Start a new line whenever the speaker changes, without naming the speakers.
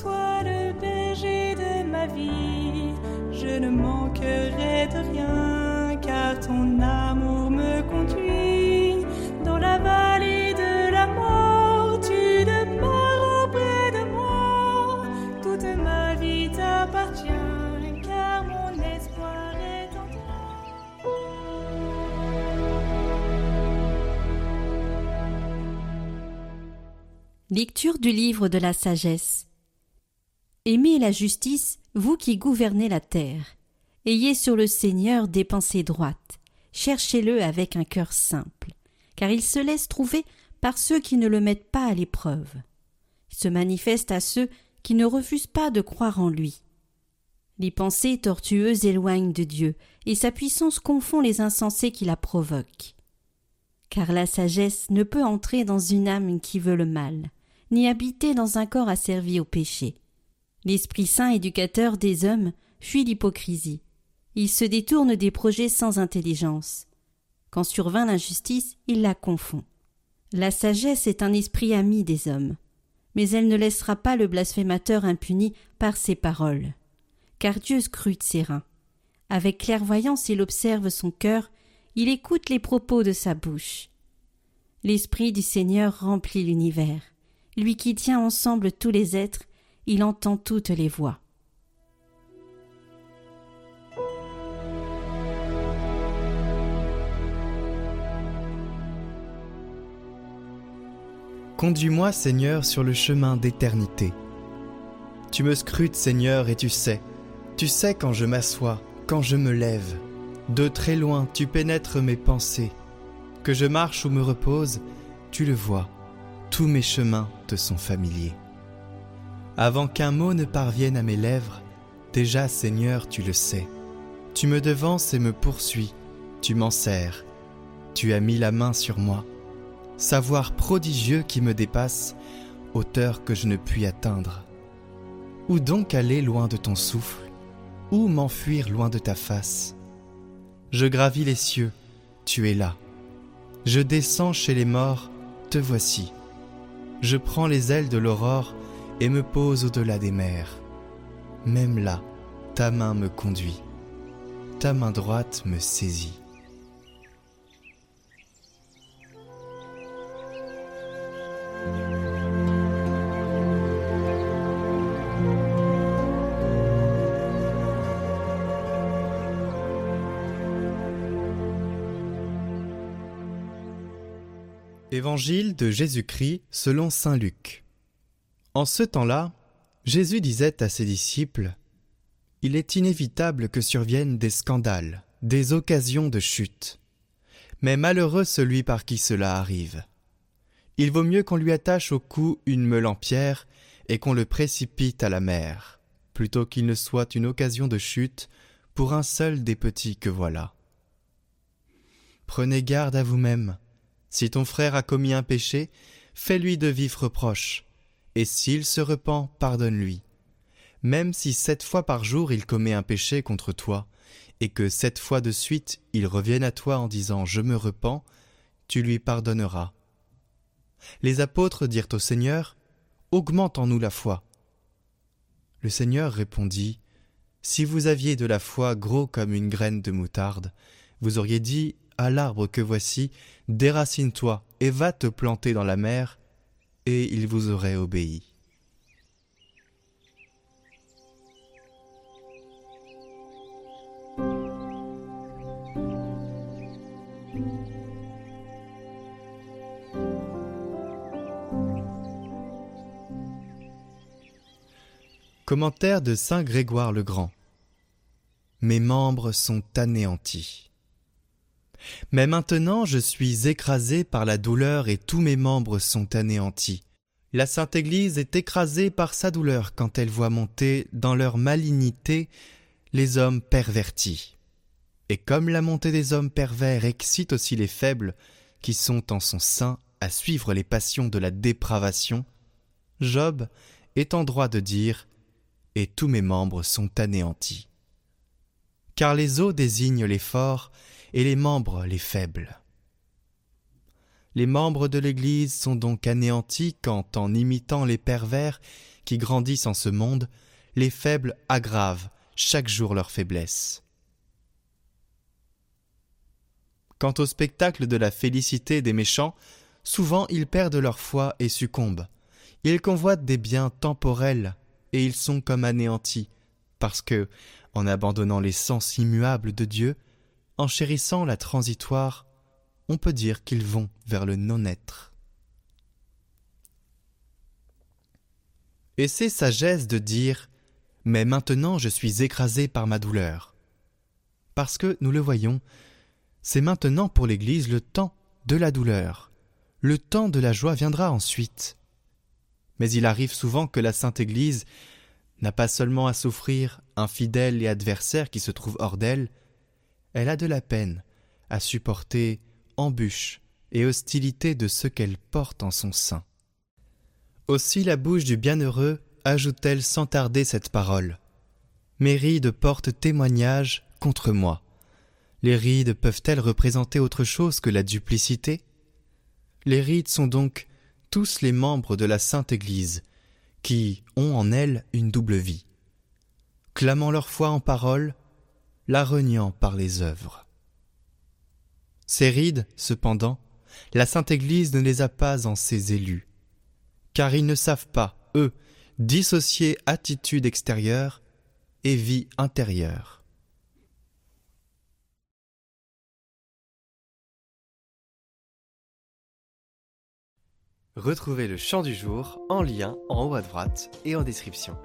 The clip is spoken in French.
toi le berger de ma vie. Je ne manquerai de rien, car ton amour
Lecture du livre de la sagesse. Aimez la justice, vous qui gouvernez la terre. Ayez sur le Seigneur des pensées droites. Cherchez-le avec un cœur simple, car il se laisse trouver par ceux qui ne le mettent pas à l'épreuve. Il se manifeste à ceux qui ne refusent pas de croire en lui. Les pensées tortueuses éloignent de Dieu, et sa puissance confond les insensés qui la provoquent. Car la sagesse ne peut entrer dans une âme qui veut le mal, ni habiter dans un corps asservi au péché. L'Esprit Saint éducateur des hommes fuit l'hypocrisie. Il se détourne des projets sans intelligence. Quand survint l'injustice, il la confond. La sagesse est un esprit ami des hommes, mais elle ne laissera pas le blasphémateur impuni par ses paroles. Car Dieu scrute ses reins. Avec clairvoyance il observe son cœur, il écoute les propos de sa bouche. L'Esprit du Seigneur remplit l'univers. Lui qui tient ensemble tous les êtres, il entend toutes les voix.
Conduis-moi, Seigneur, sur le chemin d'éternité. Tu me scrutes, Seigneur, et tu sais. Tu sais quand je m'assois, quand je me lève. De très loin, tu pénètres mes pensées. Que je marche ou me repose, tu le vois. Tous mes chemins te sont familiers. Avant qu'un mot ne parvienne à mes lèvres, déjà, Seigneur, tu le sais. Tu me devances et me poursuis, tu m'en sers. Tu as mis la main sur moi. Savoir prodigieux qui me dépasse, hauteur que je ne puis atteindre. Où donc aller loin de ton souffle? Où m'enfuir loin de ta face? Je gravis les cieux, tu es là. Je descends chez les morts, te voici. Je prends les ailes de l'aurore et me pose au-delà des mers. Même là, ta main me conduit. Ta main droite me saisit. Évangile de Jésus-Christ selon Saint Luc. En ce temps-là, Jésus disait à ses disciples Il est inévitable que surviennent des scandales, des occasions de chute. Mais malheureux celui par qui cela arrive. Il vaut mieux qu'on lui attache au cou une meule en pierre et qu'on le précipite à la mer, plutôt qu'il ne soit une occasion de chute pour un seul des petits que voilà. Prenez garde à vous-même. Si ton frère a commis un péché, fais-lui de vifs reproches, et s'il se repent, pardonne-lui. Même si sept fois par jour il commet un péché contre toi, et que sept fois de suite il revienne à toi en disant Je me repens, tu lui pardonneras. Les apôtres dirent au Seigneur Augmente en nous la foi. Le Seigneur répondit Si vous aviez de la foi gros comme une graine de moutarde, vous auriez dit à l'arbre que voici, déracine-toi et va te planter dans la mer, et il vous aurait obéi. Commentaire de Saint Grégoire le Grand. Mes membres sont anéantis. Mais maintenant je suis écrasé par la douleur et tous mes membres sont anéantis. La Sainte Église est écrasée par sa douleur quand elle voit monter dans leur malignité les hommes pervertis. Et comme la montée des hommes pervers excite aussi les faibles qui sont en son sein à suivre les passions de la dépravation, Job est en droit de dire Et tous mes membres sont anéantis. Car les os désignent les forts et les membres les faibles. Les membres de l'Église sont donc anéantis quand, en imitant les pervers qui grandissent en ce monde, les faibles aggravent chaque jour leur faiblesse. Quant au spectacle de la félicité des méchants, souvent ils perdent leur foi et succombent. Ils convoitent des biens temporels et ils sont comme anéantis, parce que, en abandonnant les sens immuables de Dieu, en chérissant la transitoire, on peut dire qu'ils vont vers le non-être. Et c'est sagesse de dire Mais maintenant je suis écrasé par ma douleur. Parce que, nous le voyons, c'est maintenant pour l'Église le temps de la douleur. Le temps de la joie viendra ensuite. Mais il arrive souvent que la Sainte Église n'a pas seulement à souffrir un fidèle et adversaire qui se trouve hors d'elle, elle a de la peine à supporter embûches et hostilités de ceux qu'elle porte en son sein. Aussi la bouche du bienheureux ajoute-t-elle sans tarder cette parole. Mes rides portent témoignage contre moi. Les rides peuvent-elles représenter autre chose que la duplicité? Les rides sont donc tous les membres de la Sainte Église, qui ont en elles une double vie, clamant leur foi en parole, la reniant par les œuvres. Ces rides, cependant, la Sainte Église ne les a pas en ses élus, car ils ne savent pas, eux, dissocier attitude extérieure et vie intérieure. Retrouvez le chant du jour en lien en haut à droite et en description.